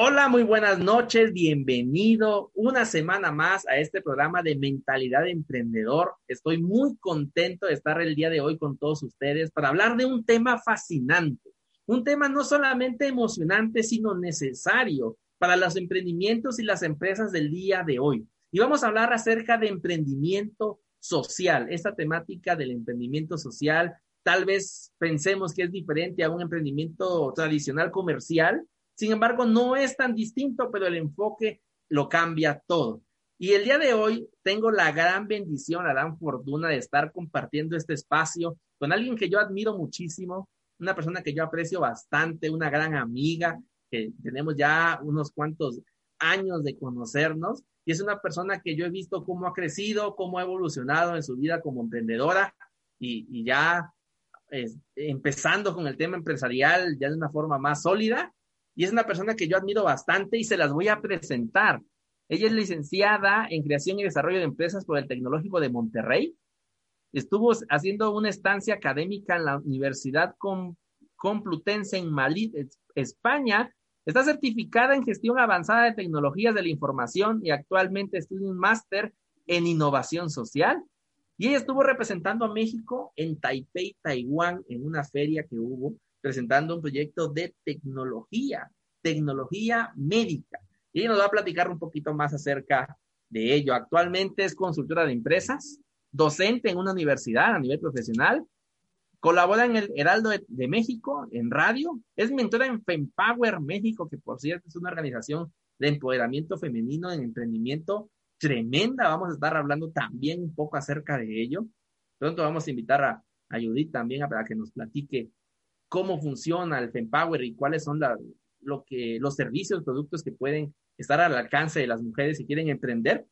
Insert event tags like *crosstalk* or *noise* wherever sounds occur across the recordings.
Hola, muy buenas noches, bienvenido una semana más a este programa de Mentalidad de Emprendedor. Estoy muy contento de estar el día de hoy con todos ustedes para hablar de un tema fascinante, un tema no solamente emocionante, sino necesario para los emprendimientos y las empresas del día de hoy. Y vamos a hablar acerca de emprendimiento social, esta temática del emprendimiento social. Tal vez pensemos que es diferente a un emprendimiento tradicional comercial, sin embargo, no es tan distinto, pero el enfoque lo cambia todo. Y el día de hoy tengo la gran bendición, la gran fortuna de estar compartiendo este espacio con alguien que yo admiro muchísimo, una persona que yo aprecio bastante, una gran amiga, que tenemos ya unos cuantos años de conocernos y es una persona que yo he visto cómo ha crecido, cómo ha evolucionado en su vida como emprendedora y, ya empezando con el tema empresarial ya de una forma más sólida y es una persona que yo admiro bastante y se las voy a presentar. Ella es licenciada en Creación y Desarrollo de Empresas por el Tecnológico de Monterrey. Estuvo haciendo una estancia académica en la Universidad Complutense en Madrid, España. Está certificada en Gestión Avanzada de Tecnologías de la Información y actualmente estudia un máster en Innovación Social. Y ella estuvo representando a México en Taipei, Taiwán, en una feria que hubo presentando un proyecto de tecnología, tecnología médica. Y nos va a platicar un poquito más acerca de ello. Actualmente es consultora de empresas, docente en una universidad a nivel profesional, colabora en el Heraldo de, México, en radio, es mentora en FemPower México, que por cierto es una organización de empoderamiento femenino en emprendimiento tremenda. Vamos a estar hablando también un poco acerca de ello. Pronto vamos a invitar a, a Judith también para que nos platique cómo funciona el FemPower y cuáles son lo que, los servicios, productos que pueden estar al alcance de las mujeres si quieren emprender.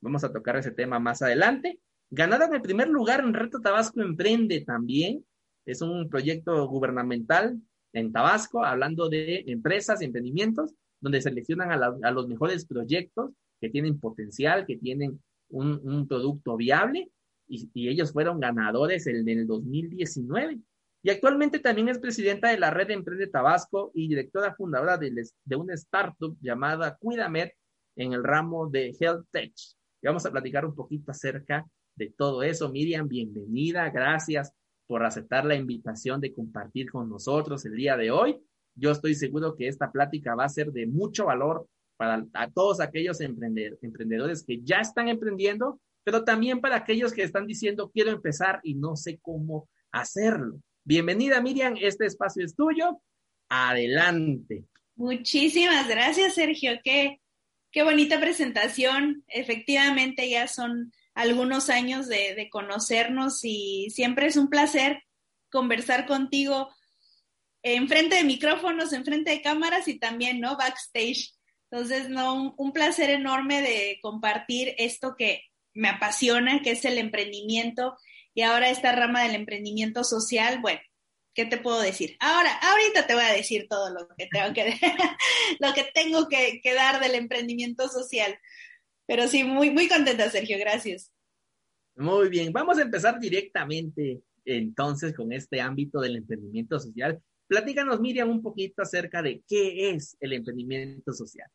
Vamos a tocar ese tema más adelante. Ganaron el primer lugar en Reto Tabasco Emprende también. Es un proyecto gubernamental en Tabasco, hablando de empresas y emprendimientos, donde seleccionan a, los mejores proyectos que tienen potencial, que tienen un, producto viable, y, ellos fueron ganadores en el 2019. Y actualmente también es presidenta de la Red de Emprende Tabasco y directora fundadora de, una startup llamada Cuidamed en el ramo de Health Tech. Y vamos a platicar un poquito acerca de todo eso. Miriam, bienvenida. Gracias por aceptar la invitación de compartir con nosotros el día de hoy. Yo estoy seguro que esta plática va a ser de mucho valor para todos aquellos emprendedores que ya están emprendiendo, pero también para aquellos que están diciendo quiero empezar y no sé cómo hacerlo. Bienvenida, Miriam, este espacio es tuyo. Adelante. Muchísimas gracias, Sergio. Qué, qué bonita presentación. Efectivamente, ya son algunos años de, de conocernos y siempre es un placer conversar contigo enfrente de micrófonos, enfrente de cámaras y también, ¿no? Backstage. Entonces, no, un, un, placer enorme de compartir esto que me apasiona, que es el emprendimiento y ahora esta rama del emprendimiento social, bueno, ¿qué te puedo decir? Ahora, ahorita te voy a decir todo lo que tengo que, *laughs* lo que, tengo que, que, dar del emprendimiento social. Pero sí, muy, muy contenta, Sergio, gracias. Muy bien, vamos a empezar directamente entonces con este ámbito del emprendimiento social. Platícanos, Miriam, un poquito acerca de qué es el emprendimiento social.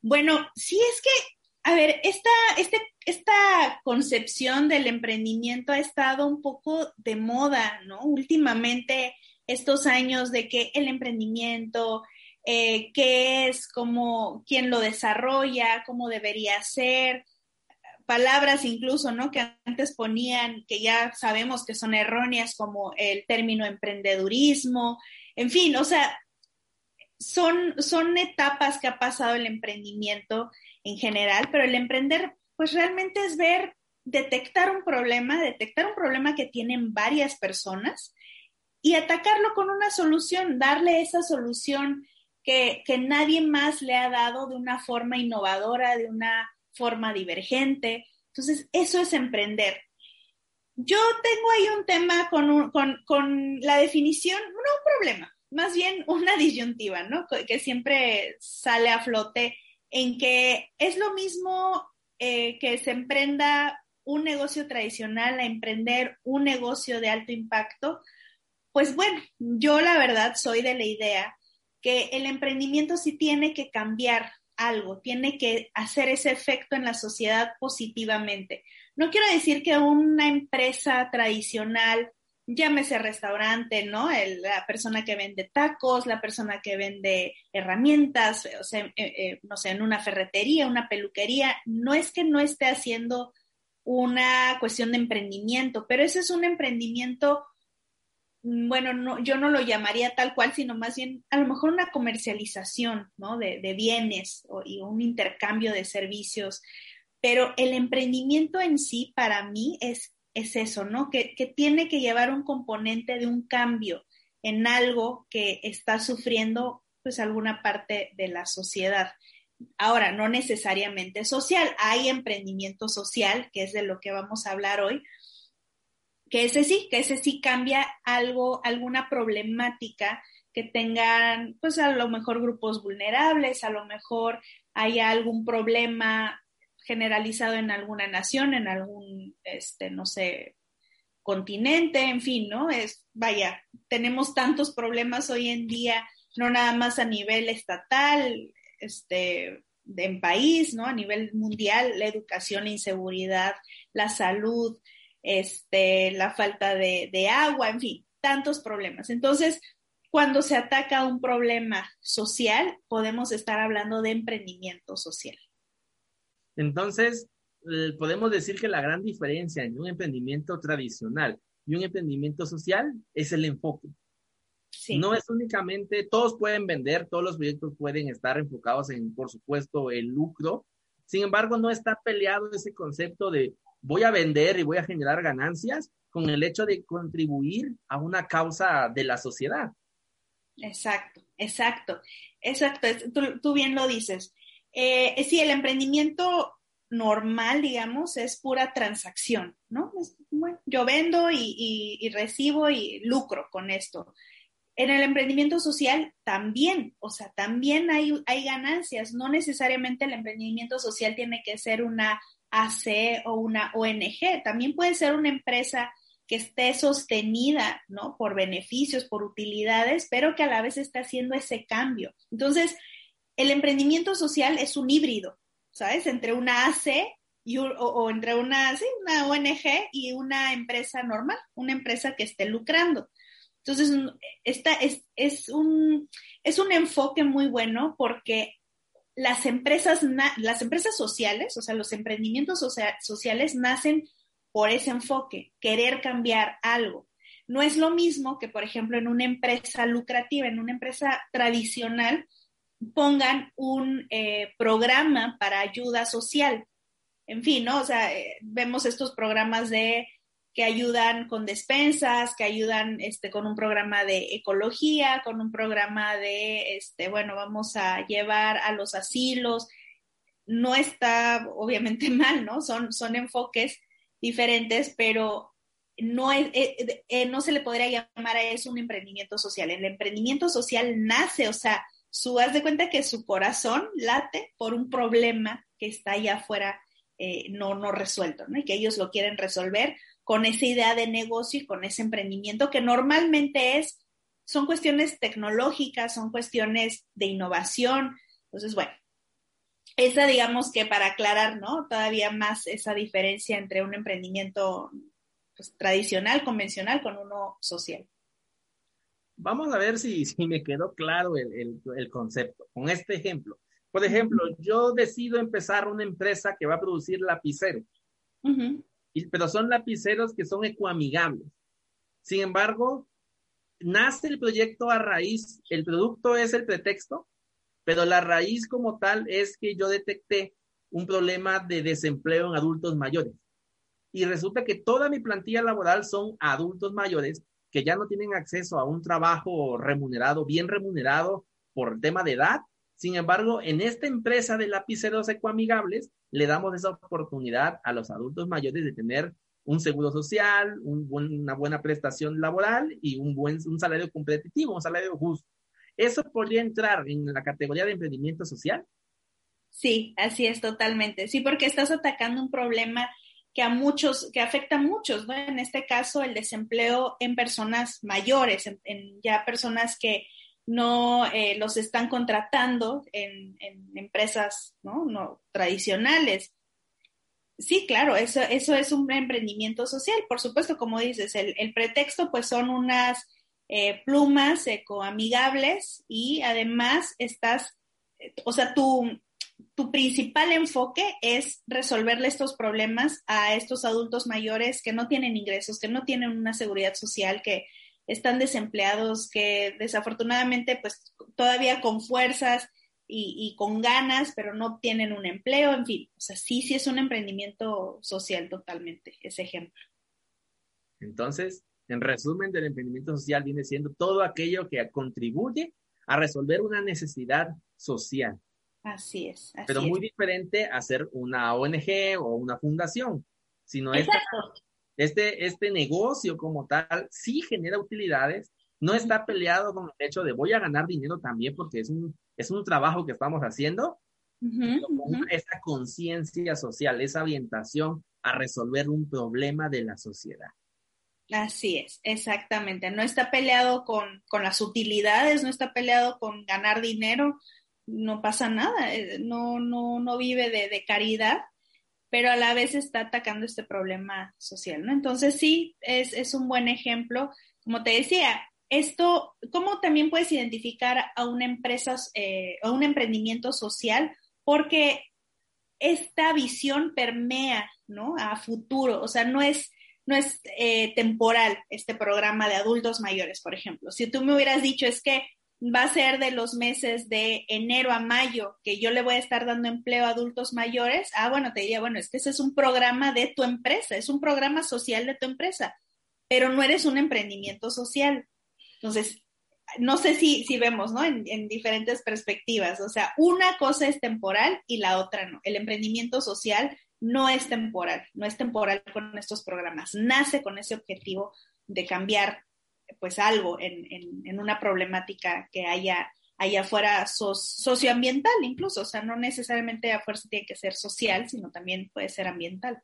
Bueno, sí es que a ver, esta, este, esta concepción del emprendimiento ha estado un poco de moda, ¿no? Últimamente, estos años de que el emprendimiento, eh, qué es, cómo, quién lo desarrolla, cómo debería ser, palabras incluso, ¿no? Que antes ponían, que ya sabemos que son erróneas, como el término emprendedurismo, en fin, o sea, son, son etapas que ha pasado el emprendimiento en general, pero el emprender, pues realmente es ver, detectar un problema, detectar un problema que tienen varias personas y atacarlo con una solución, darle esa solución que, que nadie más le ha dado de una forma innovadora, de una forma divergente. Entonces, eso es emprender. Yo tengo ahí un tema con, con, con la definición, no un problema, más bien una *laughs* disyuntiva, ¿no? Que siempre sale a flote en que es lo mismo eh, que se emprenda un negocio tradicional a emprender un negocio de alto impacto, pues bueno, yo la verdad soy de la idea que el emprendimiento sí tiene que cambiar algo, tiene que hacer ese efecto en la sociedad positivamente. No quiero decir que una empresa tradicional, llámese restaurante, ¿no? la persona que vende tacos, la persona que vende herramientas, o sea, eh, eh, no sé, en una ferretería, una peluquería, no es que no esté haciendo una cuestión de emprendimiento, pero ese es un emprendimiento Mm, bueno, no, yo no lo llamaría tal cual, sino más bien a lo mejor una comercialización ¿no? de, bienes y un intercambio de servicios. Pero el emprendimiento en sí, para mí, es, es eso, ¿no? Que, que tiene que llevar un componente de un cambio en algo que está sufriendo pues alguna parte de la sociedad. Ahora, no necesariamente social, hay emprendimiento social, que es de lo que vamos a hablar hoy, que ese sí, que ese sí cambia algo, alguna problemática que tengan, pues a lo mejor grupos vulnerables, a lo mejor haya algún problema generalizado en alguna nación, en algún, este, no sé, continente, en fin, ¿no? Es, vaya, tenemos tantos problemas hoy en día, no nada más a nivel estatal, este, en país, ¿no? A nivel mundial, la educación, la inseguridad, la salud, este, la falta de, de agua, en fin, tantos problemas. Entonces, cuando se ataca un problema social, podemos estar hablando de emprendimiento social. Entonces, eh, podemos decir que la gran diferencia en un emprendimiento tradicional y un emprendimiento social es el enfoque. Sí. No es únicamente, todos pueden vender, todos los proyectos pueden estar enfocados en, por supuesto, el lucro. Sin embargo, no está peleado ese concepto de voy a vender y voy a generar ganancias con el hecho de contribuir a una causa de la sociedad. Exacto, exacto, exacto. Tú, bien lo dices. Eh, sí, el emprendimiento normal, digamos, es pura transacción, ¿no? yo vendo y, recibo y lucro con esto. En el emprendimiento social también, o sea, también hay, hay ganancias. No necesariamente el emprendimiento social tiene que ser una AC o una ONG, también puede ser una empresa que esté sostenida, ¿no? Por beneficios, por utilidades, pero que a la vez esté haciendo ese cambio. Entonces, el emprendimiento social es un híbrido, ¿sabes? Entre una AC y, o, entre una, una ONG y una empresa normal, una empresa que esté lucrando. Entonces, esta es, es, un, es un enfoque muy bueno porque las empresas, las empresas sociales, o sea, los emprendimientos sociales nacen por ese enfoque, querer cambiar algo. No es lo mismo que, por ejemplo, en una empresa lucrativa, en una empresa tradicional, pongan un eh, programa para ayuda social. En fin, ¿no? O sea, eh, vemos estos programas de que ayudan con despensas, que ayudan este, con un programa de ecología, con un programa de, este, bueno, vamos a llevar a los asilos. No está obviamente *laughs* mal, ¿no? Son, son enfoques diferentes, pero no, es, eh, no se le podría llamar a eso un emprendimiento social. El emprendimiento social nace, o sea, su, haz de cuenta que su corazón late por un problema que está allá afuera eh, no, no resuelto, ¿no? Y que ellos lo quieren resolver con esa idea de negocio y con ese emprendimiento que normalmente es, son cuestiones tecnológicas, son cuestiones de innovación. Entonces, bueno, esa digamos que para aclarar, ¿no? Todavía más esa diferencia entre un emprendimiento pues, tradicional, convencional, con uno social. Vamos a ver si, si me quedó claro el, el, concepto con este ejemplo. Por ejemplo, yo decido empezar una empresa que va a producir lapiceros pero son lapiceros que son ecoamigables. Sin embargo, nace el proyecto a raíz, el producto es el pretexto, pero la raíz como tal es que yo detecté un problema de desempleo en adultos mayores. Y resulta que toda mi plantilla laboral son adultos mayores que ya no tienen acceso a un trabajo remunerado, bien remunerado por tema de edad. Sin embargo, en esta empresa de lapiceros ecoamigables, le damos esa oportunidad a los adultos mayores de tener un seguro social, una buena prestación laboral y un buen un salario competitivo, un salario justo. ¿Eso podría entrar en la categoría de emprendimiento social? Sí, así es totalmente. Sí, porque estás atacando un problema que a muchos, que afecta a muchos, ¿no? En este caso, el desempleo en personas mayores, en, ya personas que no eh, los están contratando en, empresas ¿no? no tradicionales. Sí, claro, eso, eso es un emprendimiento social, por supuesto, como dices, el, pretexto pues son unas eh, plumas ecoamigables y además estás, o sea, tu, tu principal enfoque es resolverle estos problemas a estos adultos mayores que no tienen ingresos, que no tienen una seguridad social, que están desempleados, que desafortunadamente pues todavía con fuerzas y, con ganas, pero no tienen un empleo, en fin, o sea, sí, sí es un emprendimiento social totalmente, ese ejemplo. Entonces, en resumen, del emprendimiento social viene siendo todo aquello que contribuye a resolver una necesidad social. Así es. pero muy diferente a ser una ONG o una fundación, sino este, este, este negocio como tal sí genera utilidades, no está peleado con el hecho de voy a ganar dinero también porque es un, es un trabajo que estamos haciendo, esa conciencia social, esa orientación a resolver un problema de la sociedad. Así es, exactamente. No está peleado con, con las utilidades, no está peleado con ganar dinero, no pasa nada, eh, no, no, no vive de, de caridad, pero a la vez está atacando este problema social, ¿no? Entonces sí, es, es un buen ejemplo. Como te decía, esto, ¿cómo también puedes identificar a una empresa, eh, a un emprendimiento social? Porque esta visión permea, ¿no? A futuro, o sea, no es, no es eh, temporal este programa de adultos mayores, por ejemplo. Si tú me hubieras dicho es que va a ser de los meses de enero a mayo que yo le voy a estar dando empleo a adultos mayores, ah, bueno, te diría, bueno, es que ese es un programa de tu empresa, es un programa social de tu empresa, pero no eres un emprendimiento social. Entonces, no sé si, si vemos, ¿no? En, en, diferentes perspectivas. O sea, una cosa es temporal y la otra no. El emprendimiento social no es temporal, no es temporal con estos programas. Nace con ese objetivo de cambiar, pues, algo en, en, una problemática que haya allá afuera socioambiental incluso. O sea, no necesariamente a fuerza tiene que ser social, sino también puede ser ambiental.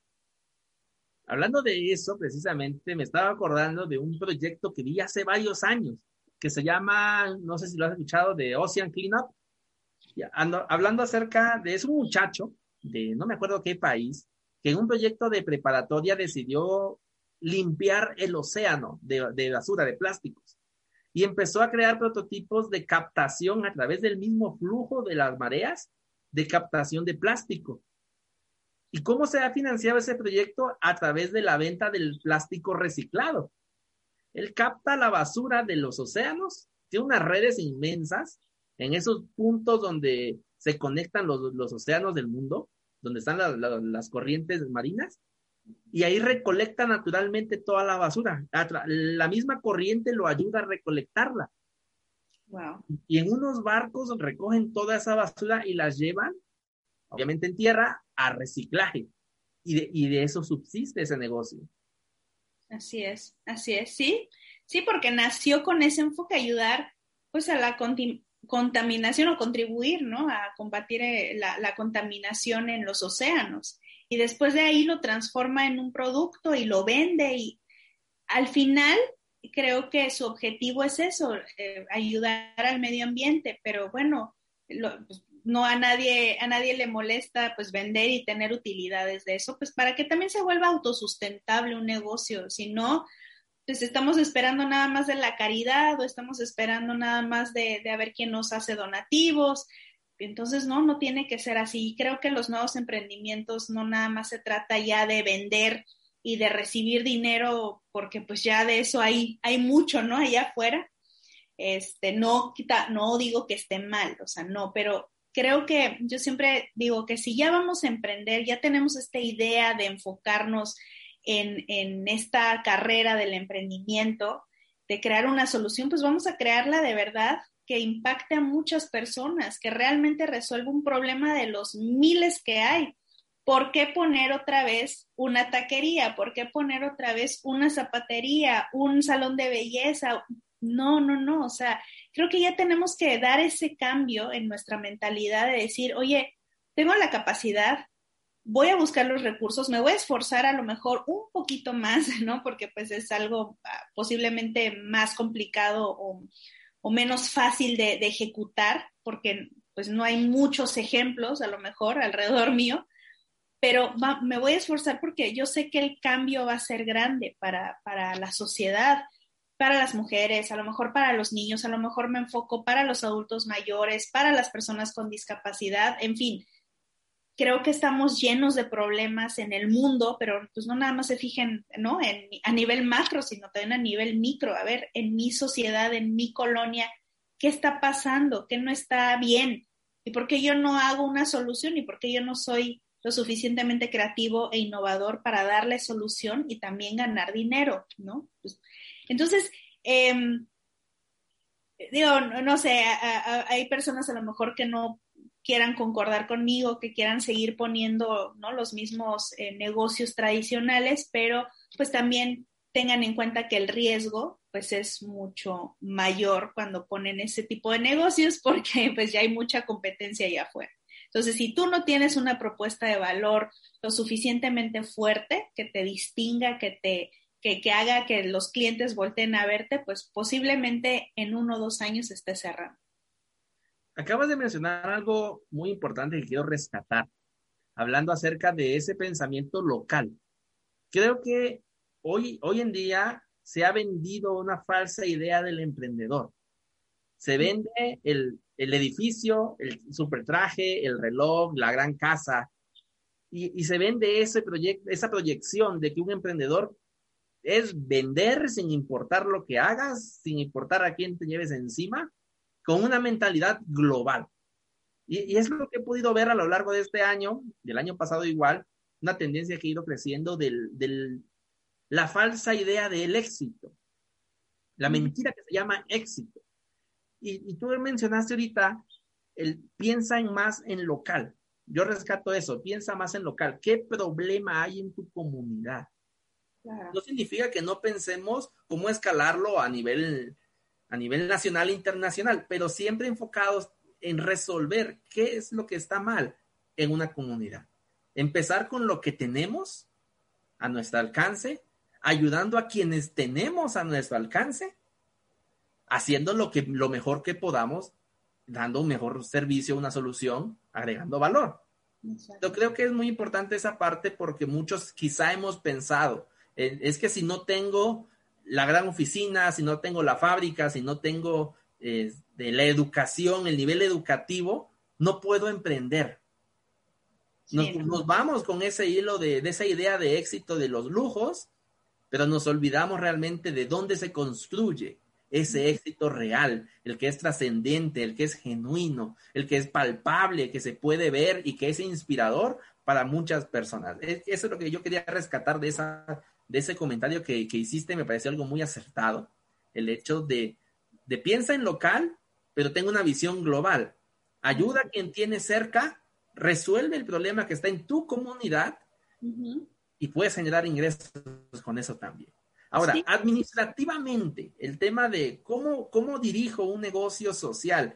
Hablando de eso, precisamente, me estaba acordando de un proyecto que vi hace varios años, que se llama, no sé si lo has escuchado, de Ocean Cleanup. hablando acerca de, es un muchacho de no me acuerdo qué país, que en un proyecto de preparatoria decidió limpiar el océano de, basura, de plásticos. Y empezó a crear prototipos de captación a través del mismo flujo de las mareas de captación de plástico. ¿Y cómo se ha financiado ese proyecto? A través de la venta del plástico reciclado. Él capta la basura de los océanos, tiene unas redes inmensas en esos puntos donde se conectan los, océanos del mundo, donde están las corrientes marinas, y ahí recolecta naturalmente toda la basura. La misma corriente lo ayuda a recolectarla. Wow. Y en unos barcos recogen toda esa basura y las llevan obviamente en tierra, a reciclaje. Y de, y de eso subsiste ese negocio. Así es, así es, sí, sí, porque nació con ese enfoque, ayudar pues a la contaminación o contribuir, ¿no? A combatir eh, la, la, contaminación en los océanos. Y después de ahí lo transforma en un producto y lo vende y al final creo que su objetivo es eso, eh, ayudar al medio ambiente, pero bueno, lo, pues, no a nadie, a nadie le molesta pues vender y tener utilidades de eso, pues para que también se vuelva autosustentable un negocio, si no, pues estamos esperando nada más de la caridad o estamos esperando nada más de, de a ver quién nos hace donativos. Entonces, no, no tiene que ser así. Creo que los nuevos emprendimientos no nada más se trata ya de vender y de recibir dinero, porque pues ya de eso hay, hay mucho, ¿no? Allá afuera. Este, no, no digo que esté mal, o sea, no, pero creo que yo siempre digo que si ya vamos a emprender, ya tenemos esta idea de enfocarnos en, en esta carrera del emprendimiento, de crear una solución, pues vamos a crearla de verdad que impacte a muchas personas, que realmente resuelva un problema de los miles que hay. ¿Por qué poner otra vez una taquería? ¿Por qué poner otra vez una zapatería, un salón de belleza? No, no, no. O sea, creo que ya tenemos que dar ese cambio en nuestra mentalidad de decir, oye, tengo la capacidad, voy a buscar los recursos, me voy a esforzar a lo mejor un poquito más, *laughs* ¿no? Porque pues es algo ah, posiblemente más complicado o, o menos fácil de, ejecutar, porque pues no hay muchos ejemplos a lo mejor alrededor mío, pero me voy a esforzar porque yo sé que el cambio va a ser grande para, para la sociedad, para las mujeres, a lo mejor para los niños, a lo mejor me enfoco para los adultos mayores, para las personas con discapacidad, en fin. Creo que estamos llenos de problemas en el mundo, pero pues no nada más se fijen, ¿no? En, a nivel macro, sino también a nivel micro. A ver, en mi sociedad, en mi colonia, ¿qué está pasando? ¿Qué no está bien? ¿Y por qué yo no hago una solución? ¿Y por qué yo no soy lo suficientemente creativo e innovador para darle solución y también ganar dinero, ¿no? Pues, entonces, eh, digo, no, sé, hay personas a lo mejor que no quieran concordar conmigo, que quieran seguir poniendo ¿no? los mismos eh, negocios tradicionales, pero pues también tengan en cuenta que el riesgo pues es mucho mayor cuando ponen ese tipo de negocios *laughs* porque pues ya hay mucha competencia allá afuera. Entonces, si tú no tienes una propuesta de valor lo suficientemente fuerte que te distinga, que te que, haga que los clientes volteen a verte, pues posiblemente en uno o dos años esté cerrando. Acabas de mencionar algo muy importante que quiero rescatar, hablando acerca de ese pensamiento local. Creo que hoy, hoy en día se ha vendido una falsa idea del emprendedor. Se vende el, el edificio, el supertraje, el reloj, la gran casa, y, y se vende ese proyecto, esa proyección de que un emprendedor es vender sin importar lo que hagas, sin importar a quién te lleves encima, con una mentalidad global. Y, y, es lo que he podido ver a lo largo de este año, del año pasado igual, una tendencia que ha ido creciendo del, del la falsa idea del éxito, la mentira que se llama éxito. Y, y tú mencionaste ahorita, el, piensa en más en local. Yo rescato eso, piensa más en local. ¿Qué problema hay en tu comunidad? Claro. No significa que no pensemos cómo escalarlo a nivel, a nivel nacional e internacional, pero siempre enfocados en resolver qué es lo que está mal en una comunidad. Empezar con lo que tenemos a nuestro alcance, ayudando a quienes tenemos a nuestro alcance haciendo lo, que, lo mejor que podamos, dando un mejor servicio, una solución, agregando valor. Yo creo que es muy importante esa parte porque muchos quizá hemos pensado, eh, es que si no tengo la gran oficina, si no tengo la fábrica, si no tengo eh, de la educación, el nivel educativo, no puedo emprender. Nos, sí, nos vamos con ese hilo de, de, esa idea de éxito de los lujos, pero nos olvidamos realmente de dónde se construye ese éxito real, el que es trascendente, el que es genuino, el que es palpable, que se puede ver y que es inspirador para muchas personas. Eso es lo que yo quería rescatar de, esa, de ese comentario que, que hiciste, me pareció algo muy acertado, el hecho de, de piensa en local, pero tengo una visión global. Ayuda a quien tiene cerca, resuelve el problema que está en tu comunidad uh -huh. y puedes generar ingresos con eso también. Ahora, sí. administrativamente, el tema de cómo, cómo dirijo un negocio social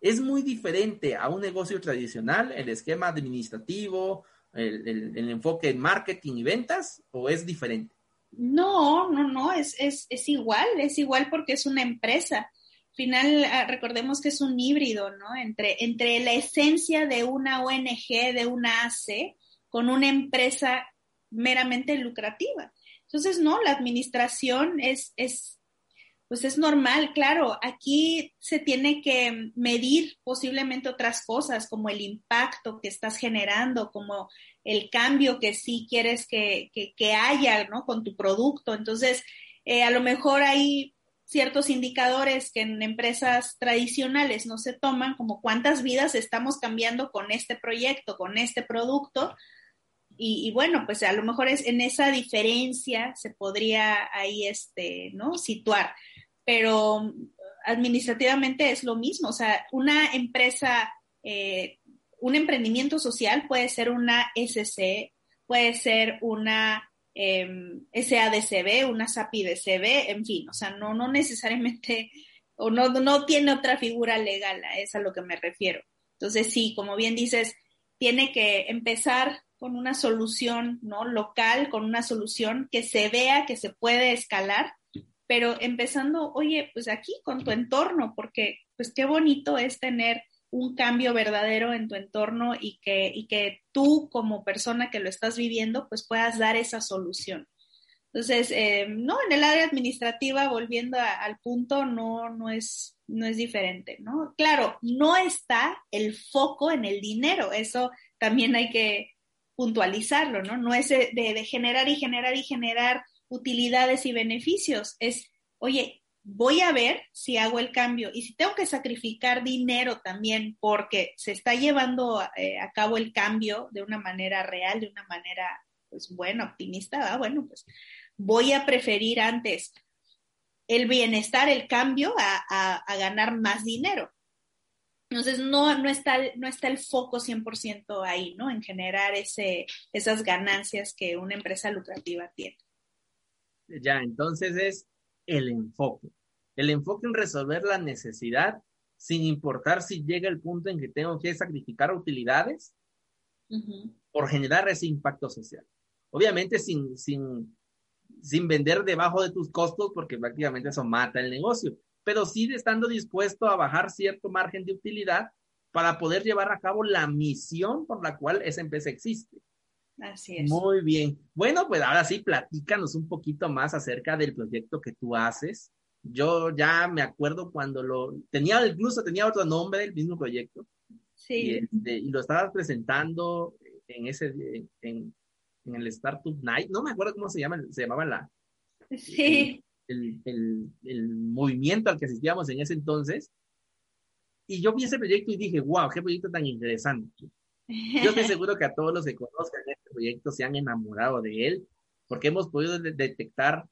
es muy diferente a un negocio tradicional, el esquema administrativo, el, el, el enfoque en marketing y ventas, o es diferente? No, no, no, es, es, es igual, es igual porque es una empresa. Al final, ah, recordemos que es un híbrido, ¿no? Entre, entre la esencia de una ONG, de una AC, con una empresa meramente lucrativa. Entonces, no, la administración es, es, pues es normal, claro, aquí se tiene que medir posiblemente otras cosas, como el impacto que estás generando, como el cambio que sí quieres que, que, haya, ¿no? Con tu producto. Entonces, eh, a lo mejor hay ciertos indicadores que en empresas tradicionales no se toman, como cuántas vidas estamos cambiando con este proyecto, con este producto, y, y, bueno, pues a lo mejor es en esa diferencia se podría ahí este, ¿no? situar, pero administrativamente es lo mismo, o sea, una empresa, eh, un emprendimiento social puede ser una SC, puede ser una eh, SADCB, una SAPIDCB, en fin, o sea, no, no necesariamente, o no, no tiene otra figura legal, es a lo que me refiero. Entonces, sí, como bien dices, tiene que empezar con una solución ¿no? local, con una solución que se vea que se puede escalar pero empezando, oye, pues aquí con tu entorno, porque pues qué bonito es tener un cambio verdadero en tu entorno y que, y que tú como persona que lo estás viviendo, pues puedas dar esa solución. Entonces, eh, no, en el área administrativa, volviendo al punto, no, no, es, no es diferente, ¿no? Claro, no está el foco en el dinero, eso también hay que puntualizarlo, ¿no? No es de, de generar y generar y generar utilidades y beneficios, es, oye, voy a ver si hago el cambio y si tengo que sacrificar dinero también porque se está llevando eh, a cabo el cambio de una manera real, de una manera, pues bueno, optimista, bueno, pues voy a preferir antes el bienestar, el cambio, a, ganar más dinero. Entonces, no, no, está, no está el foco 100% ahí, ¿no? En generar ese, esas ganancias que una empresa lucrativa tiene. Ya, entonces es el enfoque. El enfoque en resolver la necesidad sin importar si llega el punto en que tengo que sacrificar utilidades por generar ese impacto social. Obviamente sin, sin, sin vender debajo de tus costos porque prácticamente eso mata el negocio, pero sí estando dispuesto a bajar cierto margen de utilidad para poder llevar a cabo la misión por la cual esa empresa existe. Así es. Muy bien. Bueno, pues ahora sí, platícanos un poquito más acerca del proyecto que tú haces. Yo ya me acuerdo cuando lo tenía, incluso tenía otro nombre del mismo proyecto. Sí. Y, este, lo estabas presentando en ese, en, en, el Startup Night. No me acuerdo cómo se llama, se llamaba la. Sí. El, el, el movimiento al que asistíamos en ese entonces. Y yo vi ese proyecto y dije, wow, qué proyecto tan interesante. Yo estoy *laughs* seguro que a todos los que conozcan este proyecto se han enamorado de él, porque hemos podido detectar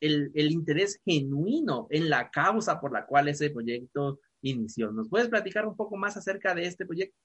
el, el, interés genuino en la causa por la cual ese proyecto inició. ¿Nos puedes platicar un poco más acerca de este proyecto?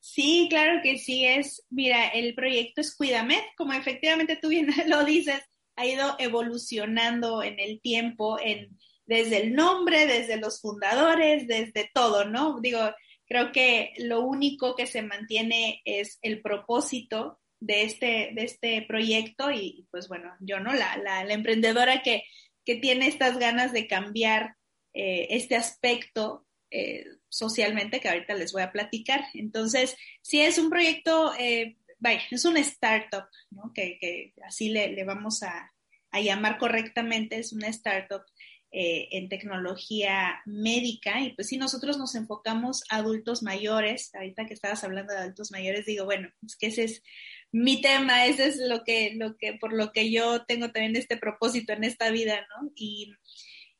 Sí, claro que sí es. Mira, el proyecto es Cuídame, como efectivamente tú bien *laughs* lo dices, ha ido evolucionando en el tiempo, en, desde el nombre, desde los fundadores, desde todo, ¿no? Digo, Creo que lo único que se mantiene es el propósito de este, de este proyecto y pues bueno, yo no, la, la, emprendedora que, que, tiene estas ganas de cambiar eh, este aspecto eh, socialmente que ahorita les voy a platicar. Entonces, si es un proyecto, eh, vaya, es una startup, ¿no? que, que así le, le vamos a, a, llamar correctamente, es una startup eh, en tecnología médica y pues si nosotros nos enfocamos a adultos mayores, ahorita que estabas hablando de adultos mayores, digo, bueno, es que ese es mi tema, ese es lo que, lo que, por lo que yo tengo también este propósito en esta vida, ¿no? Y,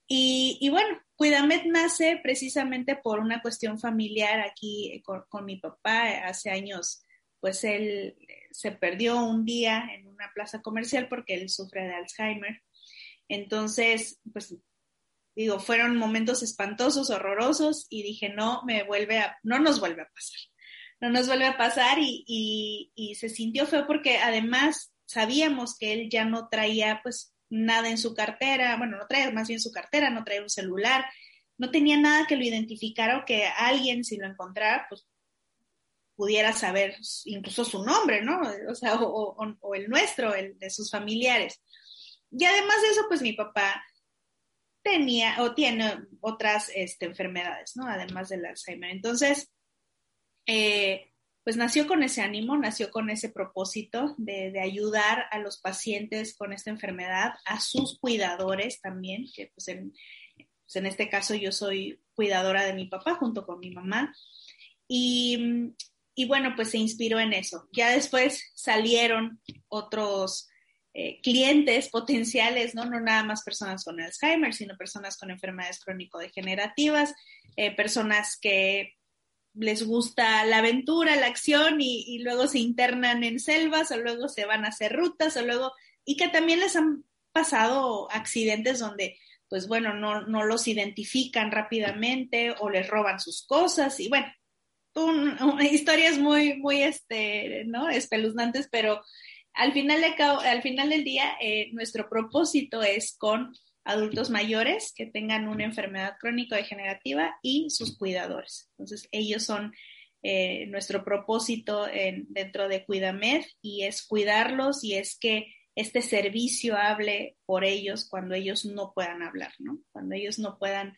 y, y bueno, Cuidamet nace precisamente por una cuestión familiar aquí eh, con, con mi papá hace años pues él se perdió un día en una plaza comercial porque él sufre de Alzheimer. Entonces, pues digo, fueron momentos espantosos, horrorosos, y dije, no, me vuelve a, no nos vuelve a pasar, no nos vuelve a pasar, y, y, se sintió feo porque además sabíamos que él ya no traía, pues, nada en su cartera, bueno, no traía más bien su cartera, no traía un celular, no tenía nada que lo identificara o que alguien, si lo encontrara, pues, pudiera saber incluso su nombre, ¿no? O sea, o, o el nuestro, el de sus familiares. Y además de eso, pues mi papá tenía o tiene otras este, enfermedades, ¿no? Además del Alzheimer. Entonces, eh, pues nació con ese ánimo, nació con ese propósito de, ayudar a los pacientes con esta enfermedad, a sus cuidadores también, que pues en, pues en este caso yo soy cuidadora de mi papá junto con mi mamá. Y, y bueno, pues se inspiró en eso. Ya después salieron otros eh, clientes potenciales, ¿no? No nada más personas con Alzheimer, sino personas con enfermedades crónico-degenerativas, eh, personas que les gusta la aventura, la acción y, luego se internan en selvas o luego se van a hacer rutas o luego, y que también les han pasado accidentes donde, pues bueno, no, no los identifican rápidamente o les roban sus cosas y bueno, historias muy, muy, este, ¿no? Espeluznantes, pero al final, al final del día, eh, nuestro propósito es con adultos mayores que tengan una enfermedad crónico-degenerativa y sus cuidadores. Entonces, ellos son eh, nuestro propósito dentro de Cuidamed y es cuidarlos y es que este servicio hable por ellos cuando ellos no puedan hablar, ¿no? Cuando ellos no puedan,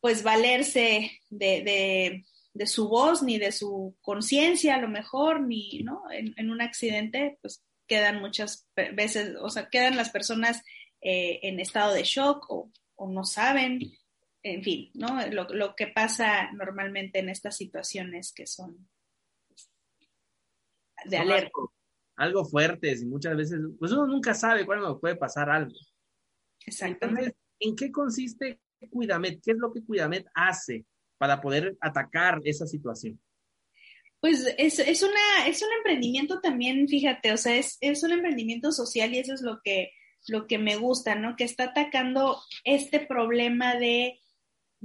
pues, valerse de, su voz ni de su conciencia a lo mejor, ni, ¿no? En, un accidente, pues, quedan muchas veces, o sea, quedan las personas eh, en estado de shock o, no saben, en fin, ¿no? Lo, lo, que pasa normalmente en estas situaciones que son pues, de alerta algo fuertes y muchas veces, pues uno nunca sabe cuándo puede pasar algo. Exactamente. ¿en qué consiste Cuidamet? ¿Qué es lo que Cuidamet hace para poder atacar esa situación? Pues es, es, una, es un emprendimiento también, fíjate, o sea, es, es un emprendimiento social y eso es lo que, lo que me gusta, ¿no? Que está atacando este problema de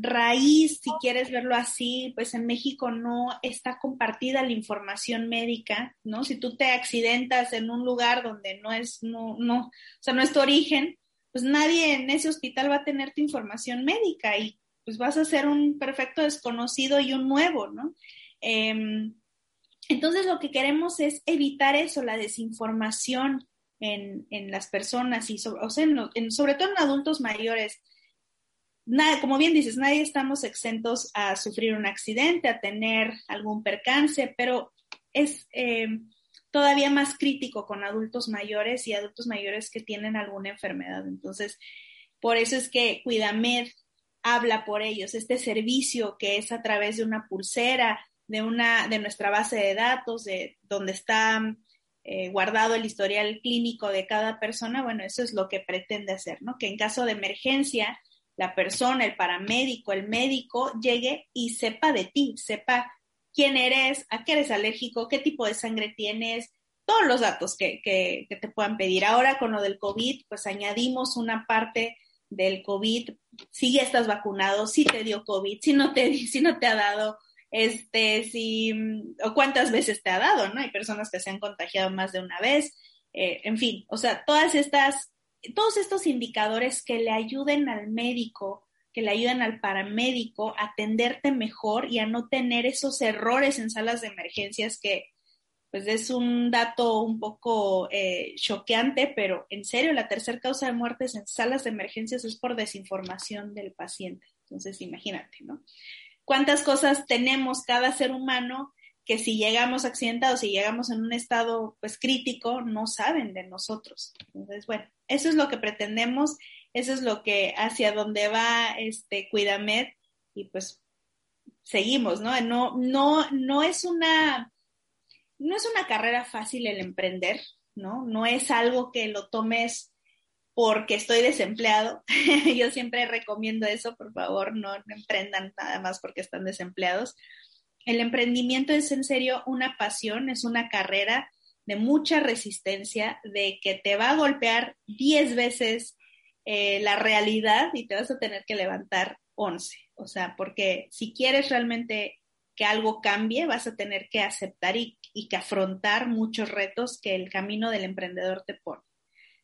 raíz, si quieres verlo así, pues en México no está compartida la información médica, ¿no? Si tú te accidentas en un lugar donde no es, no, no, o sea, no es tu origen, pues nadie en ese hospital va a tener tu información médica y pues vas a ser un perfecto desconocido y un nuevo, ¿no? Em, entonces lo que queremos es evitar eso, la desinformación en, en las personas y sobre, todo en adultos mayores como bien dices, nadie estamos exentos a sufrir un accidente, a tener algún percance, pero es eh, todavía más crítico con adultos mayores y adultos mayores que tienen alguna enfermedad. Entonces, por eso es que Cuidamed habla por ellos, este servicio que es a través de una pulsera, de una, de nuestra base de datos, de donde está eh, guardado el historial clínico de cada persona, bueno, eso es lo que pretende hacer, ¿no? Que en caso de emergencia, la persona, el paramédico, el médico llegue y sepa de ti, sepa quién eres, a qué eres alérgico, qué tipo de sangre tienes, todos los datos que, que, te puedan pedir. Ahora con lo del COVID, pues añadimos una parte del COVID, si ya estás vacunado, si te dio COVID, si no te, *laughs* si no te ha dado, este, si, o cuántas veces te ha dado, ¿no? Hay personas que se han contagiado más de una vez, eh, en fin, o sea, todas estas todos estos indicadores que le ayuden al médico, que le ayuden al paramédico a atenderte mejor y a no tener esos errores en salas de emergencias que pues es un dato un poco eh, choqueante, pero en serio, la tercera causa de muertes en salas de emergencias es por desinformación del paciente. Entonces, imagínate, ¿no? ¿Cuántas cosas tenemos cada ser humano que si llegamos accidentados, si llegamos en un estado pues crítico, no saben de nosotros. Entonces, bueno, eso es lo que pretendemos, eso es lo que hacia donde va este Cuidamed y pues seguimos, ¿no? No, no, no es una, no es una carrera fácil el emprender, ¿no? No es algo que lo tomes porque estoy desempleado. *laughs* Yo siempre recomiendo eso, por favor, no emprendan nada más porque están desempleados el emprendimiento es en serio una pasión, es una carrera de mucha resistencia, de que te va a golpear 10 veces eh, la realidad y te vas a tener que levantar 11. O sea, porque si quieres realmente que algo cambie, vas a tener que aceptar y, y que afrontar muchos retos que el camino del emprendedor te pone.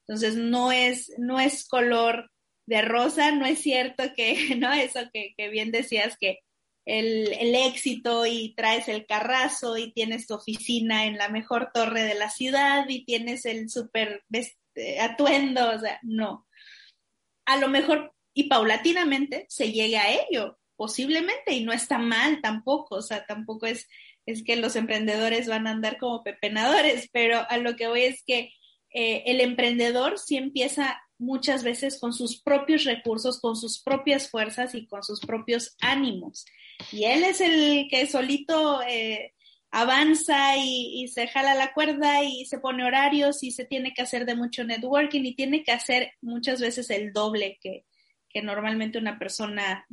Entonces, no es, no es color de rosa, no es cierto que, *laughs* ¿no? Eso que, que bien decías, que el, éxito y traes el carrazo y tienes tu oficina en la mejor torre de la ciudad y tienes el súper atuendo, o sea, no. A lo mejor y paulatinamente se llegue a ello, posiblemente, y no está mal tampoco, o sea, tampoco es, es que los emprendedores van a andar como pepenadores, pero a lo que voy es que eh, el emprendedor sí empieza muchas veces con sus propios recursos, con sus propias fuerzas y con sus propios ánimos. Y él es el que solito eh, avanza y, se jala la cuerda y se pone horarios y se tiene que hacer de mucho networking y tiene que hacer muchas veces el doble que, que normalmente una persona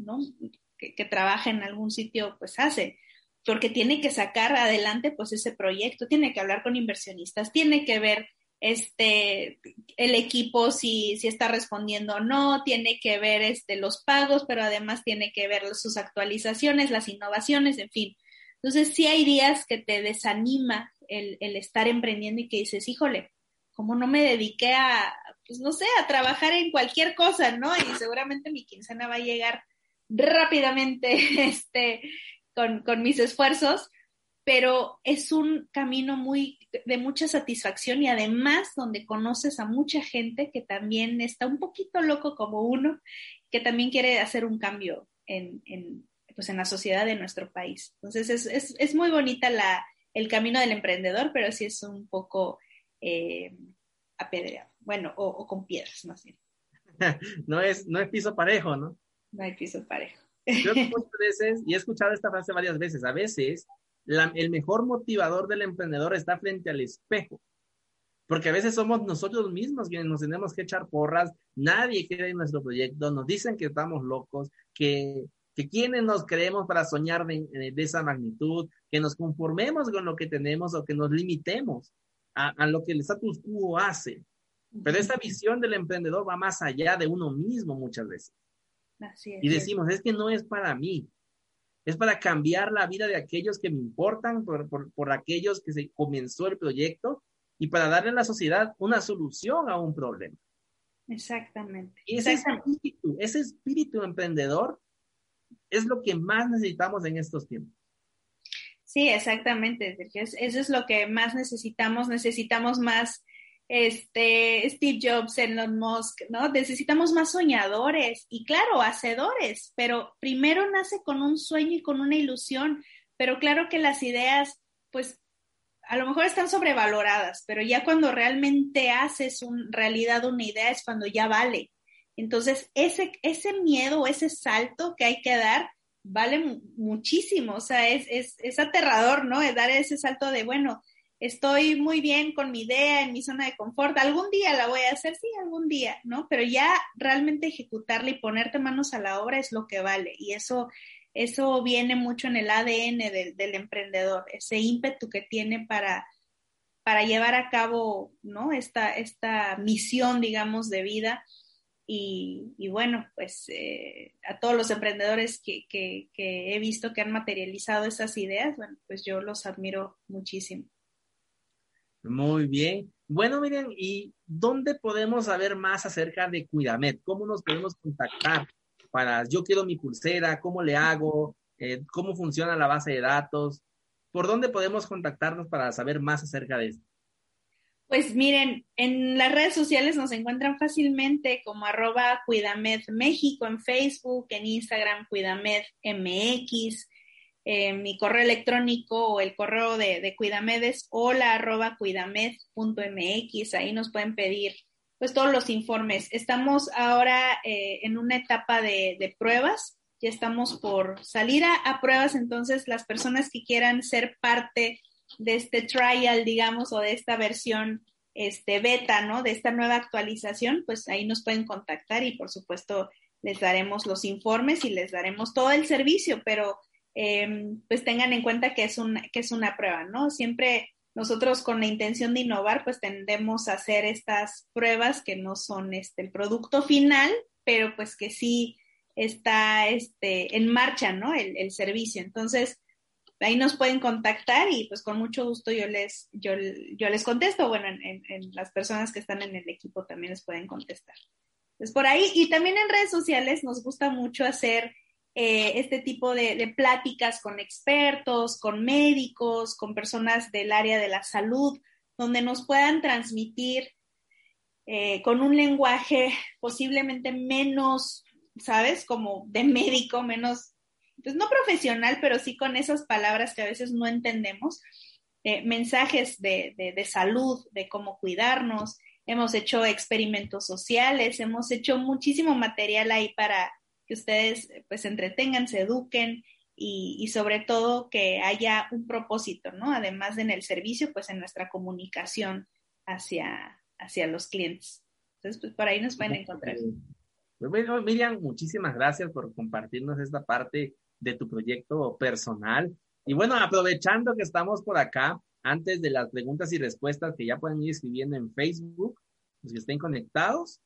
que, que trabaja en algún sitio pues hace porque tiene que sacar adelante pues ese proyecto, tiene que hablar con inversionistas, tiene que ver este, el equipo si, si está respondiendo o no, tiene que ver este, los pagos, pero además tiene que ver sus actualizaciones, las innovaciones, en fin. Entonces, sí hay días que te desanima el, el estar emprendiendo y que dices, híjole, como no me dediqué a, pues no sé, a trabajar en cualquier cosa, ¿no? Y seguramente mi quincena va a llegar rápidamente *laughs* este, con, con mis esfuerzos, pero es un camino muy de mucha satisfacción y además donde conoces a mucha gente que también está un poquito loco como uno, que también quiere hacer un cambio en, en pues en la sociedad de nuestro país. Entonces es, es, es muy bonita la, el camino del emprendedor, pero sí es un poco eh, apedreado, bueno, o, o, con piedras más bien. *laughs* no, es, no es piso parejo, ¿no? No hay piso parejo. Muchas *laughs* veces, y he escuchado esta frase varias veces, a veces la, el mejor motivador del emprendedor está frente al espejo. Porque a veces somos nosotros mismos quienes nos tenemos que echar porras, nadie quiere en nuestro proyecto, nos dicen que estamos locos, que, que quienes nos creemos para soñar de, de, esa magnitud, que nos conformemos con lo que tenemos o que nos limitemos a, a lo que el status quo hace. Pero esta visión del emprendedor va más allá de uno mismo muchas veces. Así es. Y decimos, es que no es para mí, es para cambiar la vida de aquellos que me importan, por, por, por, aquellos que se comenzó el proyecto y para darle a la sociedad una solución a un problema. Exactamente. Y ese Exactamente. espíritu, ese espíritu emprendedor es lo que más necesitamos en estos tiempos. Sí, exactamente. Eso es lo que más necesitamos. Necesitamos más este, Steve Jobs, Elon Musk, ¿no? Necesitamos más soñadores y claro, hacedores, pero primero nace con un sueño y con una ilusión, pero claro que las ideas, pues a lo mejor están sobrevaloradas, pero ya cuando realmente haces un, realidad una idea es cuando ya vale. Entonces, ese, ese miedo, ese salto que hay que dar, vale muchísimo, o sea, es, es, es aterrador, ¿no? Dar ese salto de, bueno, estoy muy bien con mi idea, en mi zona de confort, algún día la voy a hacer, sí, algún día, ¿no? Pero ya realmente ejecutarla y ponerte manos a la obra es lo que vale. Y eso, eso viene mucho en el ADN del, emprendedor, ese ímpetu que tiene para, para llevar a cabo, ¿no? Esta, esta misión, digamos, de vida. Y, bueno, pues eh, a todos los emprendedores que, que, que he visto que han materializado esas ideas, bueno, pues yo los admiro muchísimo. Muy bien. Bueno, miren, ¿y dónde podemos saber más acerca de Cuidamed? ¿Cómo nos podemos contactar para, yo quiero mi pulsera, cómo le hago, eh, cómo funciona la base de datos? ¿Por dónde podemos contactarnos para saber más acerca de esto? Pues miren, en las redes sociales nos encuentran fácilmente como arroba Cuidamed México en Facebook, en Instagram Cuidamed MX, eh, mi correo electrónico o el correo de, de Cuidamed es hola arroba cuidamed.mx, ahí nos pueden pedir pues todos los informes. Estamos ahora eh, en una etapa de, pruebas, ya estamos por salir a, a, pruebas, entonces las personas que quieran ser parte de este trial, digamos, o de esta versión este, beta, ¿no? De esta nueva actualización, pues ahí nos pueden contactar y por supuesto les daremos los informes y les daremos todo el servicio, pero eh, pues tengan en cuenta que es, un, que es una prueba, ¿no? Siempre nosotros con la intención de innovar, pues tendemos a hacer estas pruebas que no son este, el producto final, pero pues que sí está este, en marcha, ¿no? El, el servicio. Entonces, ahí nos pueden contactar y pues con mucho gusto yo les, yo, yo les contesto. Bueno, en, en, las personas que están en el equipo también les pueden contestar. Pues por ahí, y también en redes sociales nos gusta mucho hacer eh, este tipo de, de, pláticas con expertos, con médicos, con personas del área de la salud, donde nos puedan transmitir eh, con un lenguaje posiblemente menos, ¿sabes? Como de médico, menos, pues no profesional, pero sí con esas palabras que a veces no entendemos, eh, mensajes de, de, de salud, de cómo cuidarnos. Hemos hecho experimentos sociales, hemos hecho muchísimo material ahí para, que ustedes pues se entretengan, se eduquen y, y, sobre todo que haya un propósito, ¿no? Además de en el servicio, pues en nuestra comunicación hacia, hacia los clientes. Entonces, pues por ahí nos pueden encontrar. Pues bueno, Miriam, muchísimas gracias por compartirnos esta parte de tu proyecto personal. Y bueno, aprovechando que estamos por acá, antes de las preguntas y respuestas que ya pueden ir escribiendo en Facebook, los que estén conectados,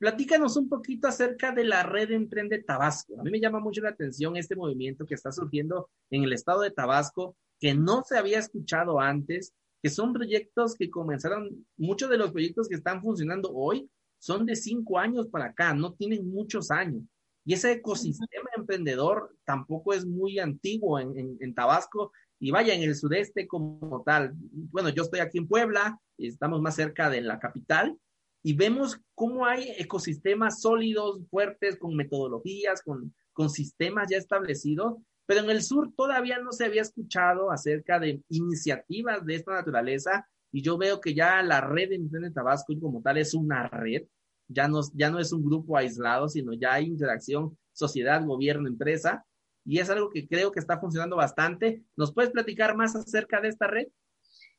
Platícanos un poquito acerca de la red Emprende Tabasco. A mí me llama mucho la atención este movimiento que está surgiendo en el estado de Tabasco, que no se había escuchado antes, que son proyectos que comenzaron, muchos de los proyectos que están funcionando hoy son de cinco años para acá, no tienen muchos años. Y ese ecosistema emprendedor tampoco es muy antiguo en, en, Tabasco y vaya en el sureste como tal. Bueno, yo estoy aquí en Puebla, estamos más cerca de la capital y vemos cómo hay ecosistemas sólidos, fuertes, con metodologías, con, con sistemas ya establecidos, pero en el sur todavía no se había escuchado acerca de iniciativas de esta naturaleza y yo veo que ya la red de Tabasco como tal es una red ya no, ya no es un grupo aislado, sino ya hay interacción sociedad, gobierno, empresa, y es algo que creo que está funcionando bastante. ¿Nos puedes platicar más acerca de esta red?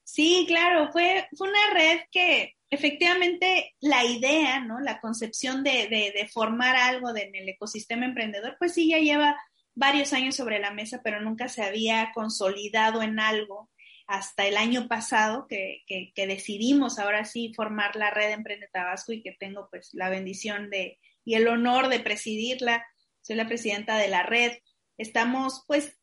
Sí, claro, fue, fue una red que efectivamente la idea, ¿no? La concepción de, de, de formar algo en el ecosistema emprendedor, pues sí, ya lleva varios años sobre la mesa, pero nunca se había consolidado en algo hasta el año pasado que, que, decidimos ahora sí formar la red Emprende Tabasco y que tengo pues la bendición de y el honor de presidirla. Soy la presidenta de la red. Estamos pues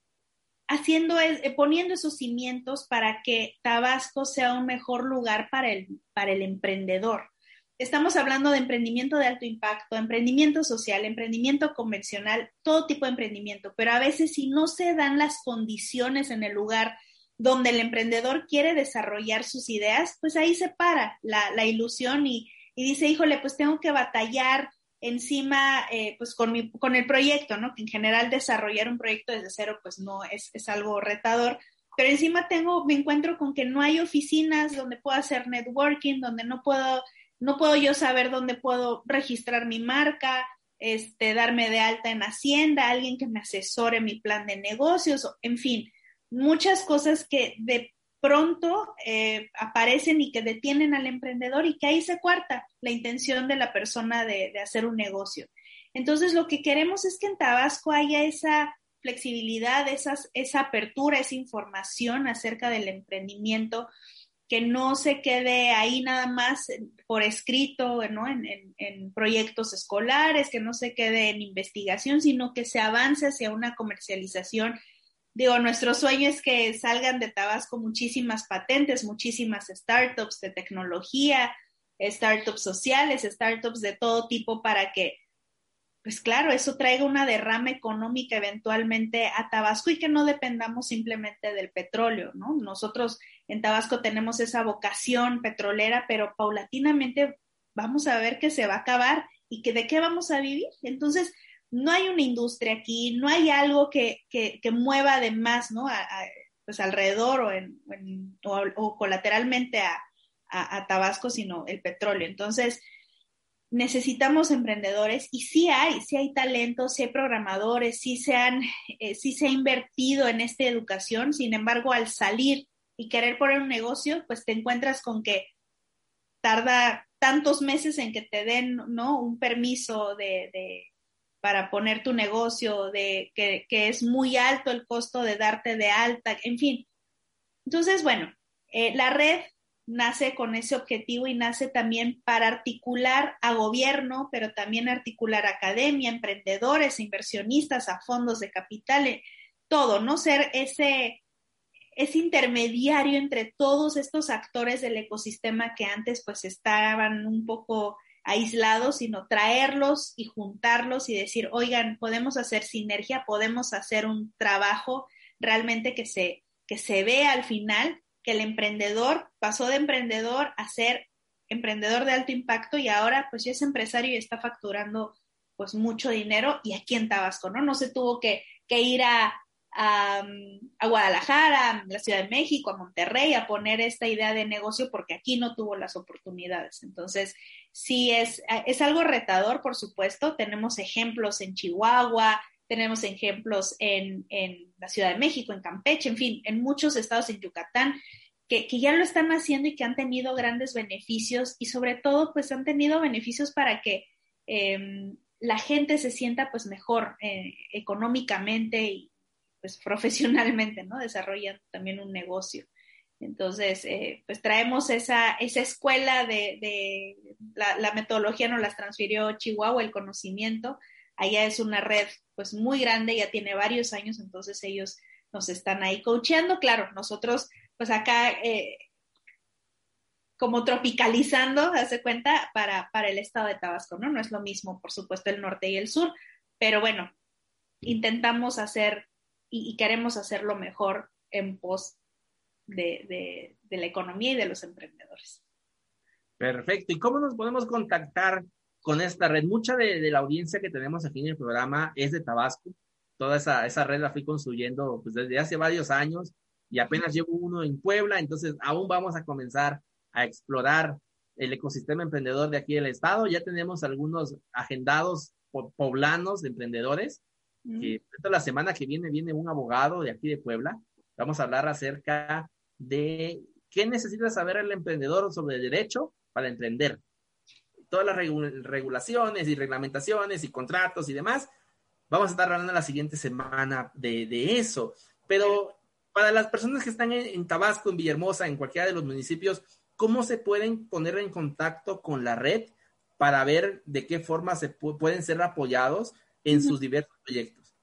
haciendo, eh, poniendo esos cimientos para que Tabasco sea un mejor lugar para el, para el emprendedor. Estamos hablando de emprendimiento de alto impacto, emprendimiento social, emprendimiento convencional, todo tipo de emprendimiento, pero a veces si no se dan las condiciones en el lugar donde el emprendedor quiere desarrollar sus ideas, pues ahí se para la, ilusión y, dice, híjole, pues tengo que batallar encima, eh, pues con, mi, con el proyecto, ¿no? Que en general desarrollar un proyecto desde cero, pues no es, es algo retador, pero encima tengo, me encuentro con que no hay oficinas donde pueda hacer networking, donde no puedo, no puedo yo saber dónde puedo registrar mi marca, este, darme de alta en Hacienda, alguien que me asesore mi plan de negocios, en fin muchas cosas que de pronto eh, aparecen y que detienen al emprendedor y que ahí se cuarta la intención de la persona de, hacer un negocio. Entonces, lo que queremos es que en Tabasco haya esa flexibilidad, esa apertura, esa información acerca del emprendimiento, que no se quede ahí nada más por escrito, ¿no? En, proyectos escolares, que no se quede en investigación, sino que se avance hacia una comercialización digo, nuestro sueño es que salgan de Tabasco muchísimas patentes, muchísimas startups de tecnología, startups sociales, startups de todo tipo para que, pues claro, eso traiga una derrama económica eventualmente a Tabasco y que no dependamos simplemente del petróleo, ¿no? Nosotros en Tabasco tenemos esa vocación petrolera, pero paulatinamente vamos a ver que se va a acabar y que de qué vamos a vivir. Entonces, no hay una industria aquí, no hay algo que, que, mueva además, ¿no? pues alrededor o, en, o, colateralmente a, a, Tabasco, sino el petróleo. Entonces, necesitamos emprendedores y sí hay, sí hay talentos, sí hay programadores, sí se, han, eh, sí se ha invertido en esta educación, sin embargo, al salir y querer poner un negocio, pues te encuentras con que tarda tantos meses en que te den, ¿no? Un permiso de para poner tu negocio, de que, es muy alto el costo de darte de alta, en fin. Entonces, bueno, eh, la red nace con ese objetivo y nace también para articular a gobierno, pero también articular a academia, emprendedores, inversionistas, a fondos de capital, eh, todo, ¿no? Ser ese, ese intermediario entre todos estos actores del ecosistema que antes pues estaban un poco aislados, sino traerlos y juntarlos y decir, oigan, podemos hacer sinergia, podemos hacer un trabajo realmente que se, que se vea al final que el emprendedor pasó de emprendedor a ser emprendedor de alto impacto y ahora pues ya es empresario y está facturando pues mucho dinero y aquí en Tabasco, ¿no? No se tuvo que, que ir a, a, Guadalajara, a la Ciudad de México, a Monterrey, a poner esta idea de negocio porque aquí no tuvo las oportunidades. Entonces, sí es, es algo retador, por supuesto. Tenemos ejemplos en Chihuahua, tenemos ejemplos en, en, la Ciudad de México, en Campeche, en fin, en muchos estados en Yucatán, que, que, ya lo están haciendo y que han tenido grandes beneficios y sobre todo, pues han tenido beneficios para que eh, la gente se sienta pues mejor eh, económicamente y pues profesionalmente, ¿no? Desarrollan también un negocio. Entonces, eh, pues traemos esa, esa escuela de, de la, metodología nos las transfirió Chihuahua, el conocimiento. Allá es una red pues muy grande, ya tiene varios años, entonces ellos nos están ahí coacheando. Claro, nosotros pues acá eh, como tropicalizando, hace cuenta, para, para el estado de Tabasco, ¿no? No es lo mismo, por supuesto, el norte y el sur, pero bueno, intentamos hacer y, queremos hacerlo mejor en pos de, la economía y de los emprendedores. Perfecto. ¿Y cómo nos podemos contactar con esta red? Mucha de, la audiencia que tenemos aquí en el programa es de Tabasco. Toda esa, esa red la fui construyendo pues, desde hace varios años y apenas llevo uno en Puebla, entonces aún vamos a comenzar a explorar el ecosistema emprendedor de aquí del estado. Ya tenemos algunos agendados poblanos de emprendedores. Que la semana que viene viene un abogado de aquí de Puebla. Vamos a hablar acerca de qué necesita saber el emprendedor sobre derecho para emprender. Todas las regulaciones y reglamentaciones y contratos y demás. Vamos a estar hablando la siguiente semana de, de eso. Pero para las personas que están en, Tabasco, en Villahermosa, en cualquiera de los municipios, ¿cómo se pueden poner en contacto con la red para ver de qué forma se pueden ser apoyados en sus diversos proyectos?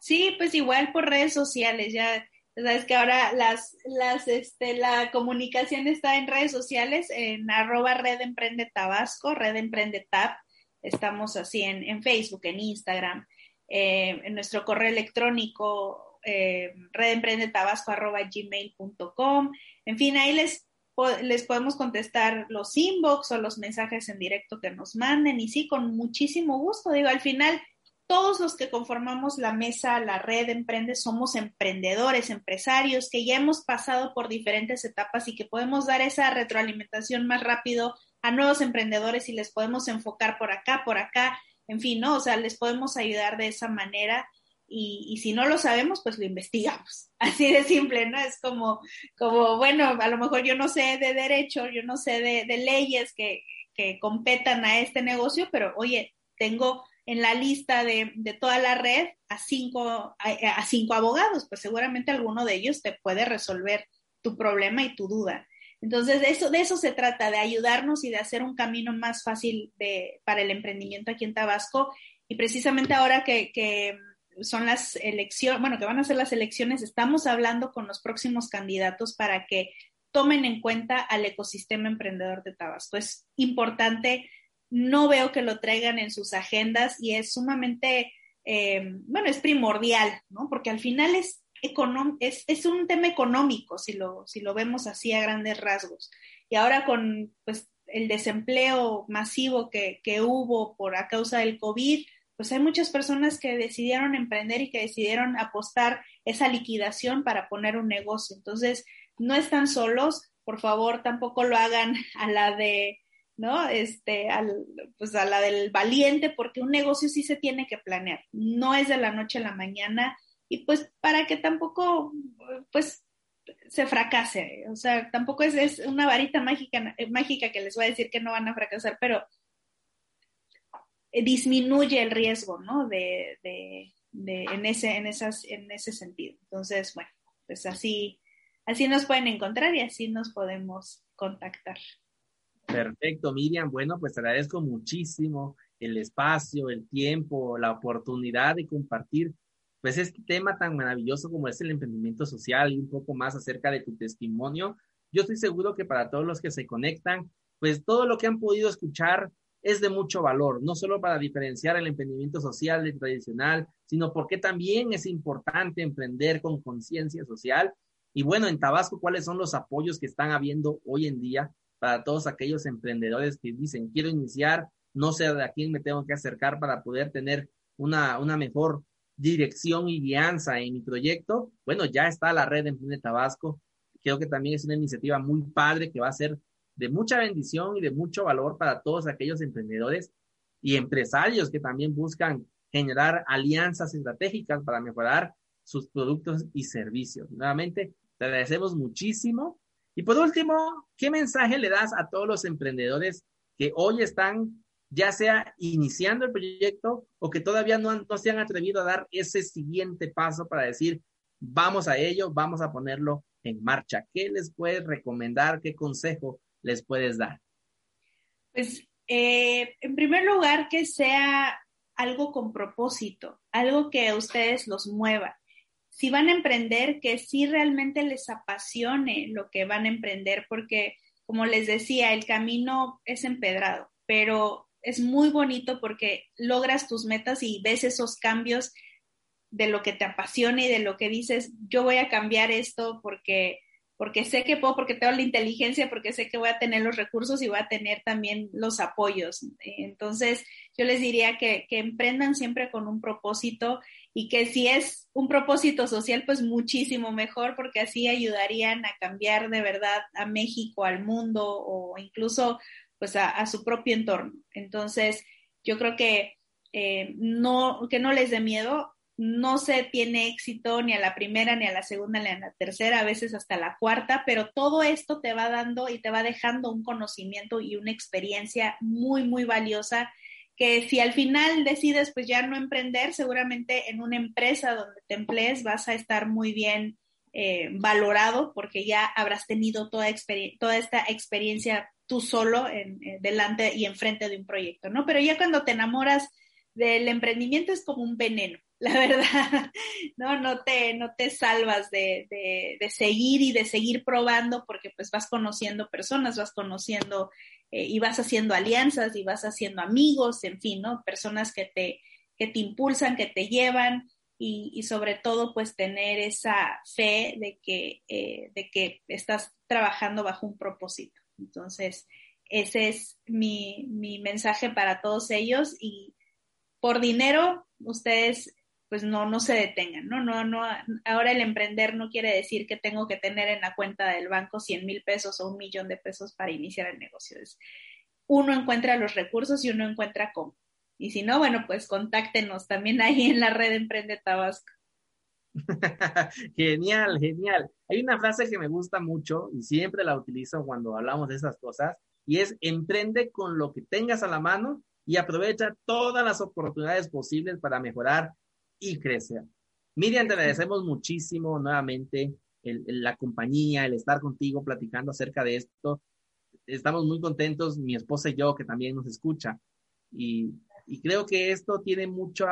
Sí, pues igual por redes sociales, ya sabes que ahora las, las, este, la comunicación está en redes sociales, en arroba Red Emprende Tabasco, Red Emprende Tab, estamos así en, en Facebook, en Instagram, eh, en nuestro correo electrónico eh, redemprendetabasco.gmail.com. En fin, ahí les, les podemos contestar los inbox o los mensajes en directo que nos manden y sí, con muchísimo gusto. Digo, al final, todos los que conformamos la mesa, la red Emprende, somos emprendedores, empresarios que ya hemos pasado por diferentes etapas y que podemos dar esa retroalimentación más rápido a nuevos emprendedores y les podemos enfocar por acá, por acá, en fin, ¿no? O sea, les podemos ayudar de esa manera y, si no lo sabemos, pues lo investigamos. *laughs* Así de simple, ¿no? Es como, como bueno, a lo mejor yo no sé de derecho, yo no sé de, leyes que, que, competan a este negocio, pero oye, tengo en la lista de, de toda la red a cinco, a, cinco abogados, pues seguramente alguno de ellos te puede resolver tu problema y tu duda. Entonces, de eso, de eso se trata, de ayudarnos y de hacer un camino más fácil de, para el emprendimiento aquí en Tabasco. Y precisamente ahora que, que son las elecciones, bueno, que van a ser las elecciones, estamos hablando con los próximos candidatos para que tomen en cuenta al ecosistema emprendedor de Tabasco. Es importante, no veo que lo traigan en sus agendas y es sumamente, eh, bueno, es primordial, ¿no? Porque al final es, es, es, un tema económico, si lo, si lo vemos así a grandes rasgos. Y ahora con, pues, el desempleo masivo que, que hubo por a causa del COVID, pues hay muchas personas que decidieron emprender y que decidieron apostar esa liquidación para poner un negocio. Entonces, no están solos, por favor, tampoco lo hagan a la de, ¿no? Este, al, pues a la del valiente, porque un negocio sí se tiene que planear, no es de la noche a la mañana y pues para que tampoco, pues se fracase, o sea, tampoco es, es una varita mágica, mágica que les voy a decir que no van a fracasar, pero eh, disminuye el riesgo, ¿no? De, en, ese, en, esas, en ese sentido. Entonces, bueno, pues así, así nos pueden encontrar y así nos podemos contactar. Perfecto, Miriam. Bueno, pues agradezco muchísimo el espacio, el tiempo, la oportunidad de compartir pues este tema tan maravilloso como es el emprendimiento social y un poco más acerca de tu testimonio. Yo estoy seguro que para todos los que se conectan, pues todo lo que han podido escuchar es de mucho valor, no solo para diferenciar el emprendimiento social del tradicional, sino porque también es importante emprender con conciencia social. Y bueno, en Tabasco, ¿cuáles son los apoyos que están habiendo hoy en día para todos aquellos emprendedores que dicen, quiero iniciar, no sé a quién me tengo que acercar para poder tener una, una mejor dirección y guianza en mi proyecto? Bueno, ya está la red Emprende Tabasco. Creo que también es una iniciativa muy padre que va a ser de mucha bendición y de mucho valor para todos aquellos emprendedores y empresarios que también buscan generar alianzas estratégicas para mejorar sus productos y servicios. Nuevamente, te agradecemos muchísimo. Y por último, ¿qué mensaje le das a todos los emprendedores que hoy están ya sea iniciando el proyecto o que todavía no, se han atrevido a dar ese siguiente paso para decir, vamos a ello, vamos a ponerlo en marcha? ¿Qué les puedes recomendar? ¿Qué consejo les puedes dar? Pues, eh, en primer lugar, que sea algo con propósito, algo que a ustedes los mueva. Si van a emprender, que sí realmente les apasione lo que van a emprender, porque, como les decía, el camino es empedrado, pero es muy bonito porque logras tus metas y ves esos cambios de lo que te apasiona y de lo que dices, yo voy a cambiar esto porque porque sé que puedo, porque tengo la inteligencia, porque sé que voy a tener los recursos y voy a tener también los apoyos. Entonces, yo les diría que, que emprendan siempre con un propósito y que si es un propósito social, pues muchísimo mejor, porque así ayudarían a cambiar de verdad a México, al mundo o incluso pues a, su propio entorno. Entonces, yo creo que eh, no, que no les dé miedo, no se tiene éxito ni a la primera, ni a la segunda, ni a la tercera, a veces hasta la cuarta, pero todo esto te va dando y te va dejando un conocimiento y una experiencia muy, muy valiosa que si al final decides pues ya no emprender, seguramente en una empresa donde te emplees vas a estar muy bien eh, valorado porque ya habrás tenido toda, toda esta experiencia tú solo en, eh, delante y enfrente de un proyecto, ¿no? Pero ya cuando te enamoras del emprendimiento es como un veneno *laughs* la verdad, no, no te, no te salvas de, de, seguir y de seguir probando porque pues vas conociendo personas, vas conociendo eh, y vas haciendo alianzas y vas haciendo amigos, en fin, ¿no? Personas que te, que te impulsan, que te llevan y, sobre todo pues tener esa fe de que, eh, de que estás trabajando bajo un propósito. Entonces, ese es mi, mi mensaje para todos ellos y por dinero, ustedes pues no, no se detengan, ¿no? No, no, ahora el emprender no quiere decir que tengo que tener en la cuenta del banco 100 mil pesos o un millón de pesos para iniciar el negocio. Es, uno encuentra los recursos y uno encuentra cómo. Y si no, bueno, pues contáctenos también ahí en la red Emprende Tabasco. *laughs* genial, genial. Hay una frase que me gusta mucho y siempre la utilizo cuando hablamos de esas cosas y es emprende con lo que tengas a la mano y aprovecha todas las oportunidades posibles para mejorar y crecer. Miriam, te agradecemos muchísimo nuevamente la compañía, el estar contigo platicando acerca de esto. Estamos muy contentos, mi esposa y yo, que también nos escucha. Y, creo que esto tiene mucho,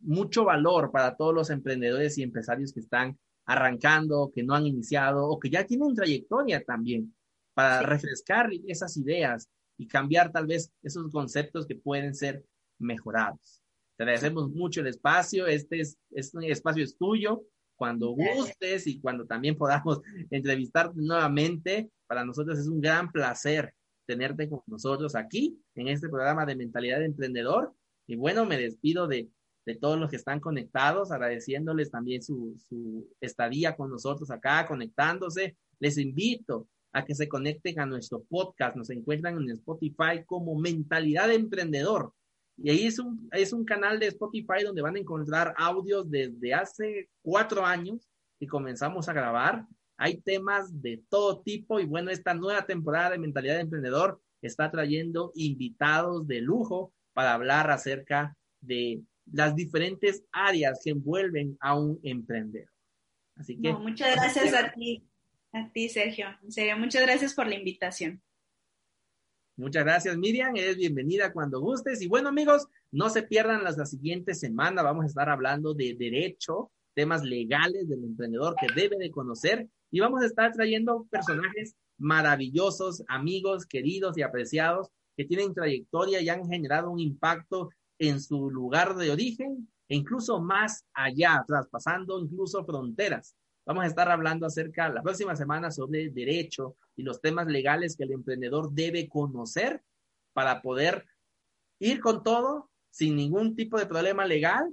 mucho valor para todos los emprendedores y empresarios que están arrancando, que no han iniciado o que ya tienen trayectoria también para refrescar esas ideas y cambiar tal vez esos conceptos que pueden ser mejorados. Te agradecemos mucho el espacio. Este es, este espacio es tuyo. Cuando gustes y cuando también podamos *laughs* entrevistarte nuevamente, para nosotros es un gran placer tenerte con nosotros aquí en este programa de Mentalidad de Emprendedor. Y bueno, me despido de, de todos los que están conectados, agradeciéndoles también su, su estadía con nosotros acá, conectándose. Les invito a que se conecten a nuestro podcast. Nos encuentran en Spotify como Mentalidad de Emprendedor. Y ahí es un, es un canal de Spotify donde van a encontrar audios desde hace cuatro años que comenzamos a grabar. Hay temas de todo tipo y bueno, esta nueva temporada de Mentalidad de Emprendedor está trayendo invitados de lujo para hablar acerca de las diferentes áreas que envuelven a un emprendedor. Así que. muchas gracias a ti, a ti, Sergio. Muchas gracias por la invitación. Muchas gracias, Miriam. Eres bienvenida cuando gustes. Y bueno, amigos, no se pierdan las, la siguiente semana. Vamos a estar hablando de derecho, temas legales del emprendedor que debe de conocer. Y vamos a estar trayendo personajes maravillosos, amigos, queridos y apreciados que tienen trayectoria y han generado un impacto en su lugar de origen e incluso más allá, traspasando incluso fronteras. Vamos a estar hablando acerca la próxima semana sobre derecho y los temas legales que el emprendedor debe conocer para poder ir con todo sin ningún tipo de problema legal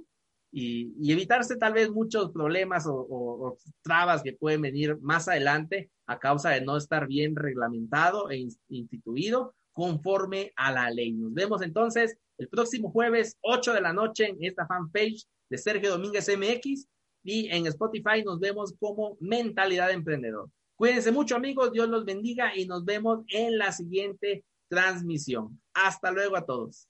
y, evitarse tal vez muchos problemas o, trabas que pueden venir más adelante a causa de no estar bien reglamentado e instituido conforme a la ley. Nos vemos entonces el próximo jueves, 8 de la noche, en esta fanpage de Sergio Domínguez MX y en Spotify nos vemos como Mentalidad de Emprendedor. Cuídense mucho amigos, Dios los bendiga y nos vemos en la siguiente transmisión. Hasta luego a todos.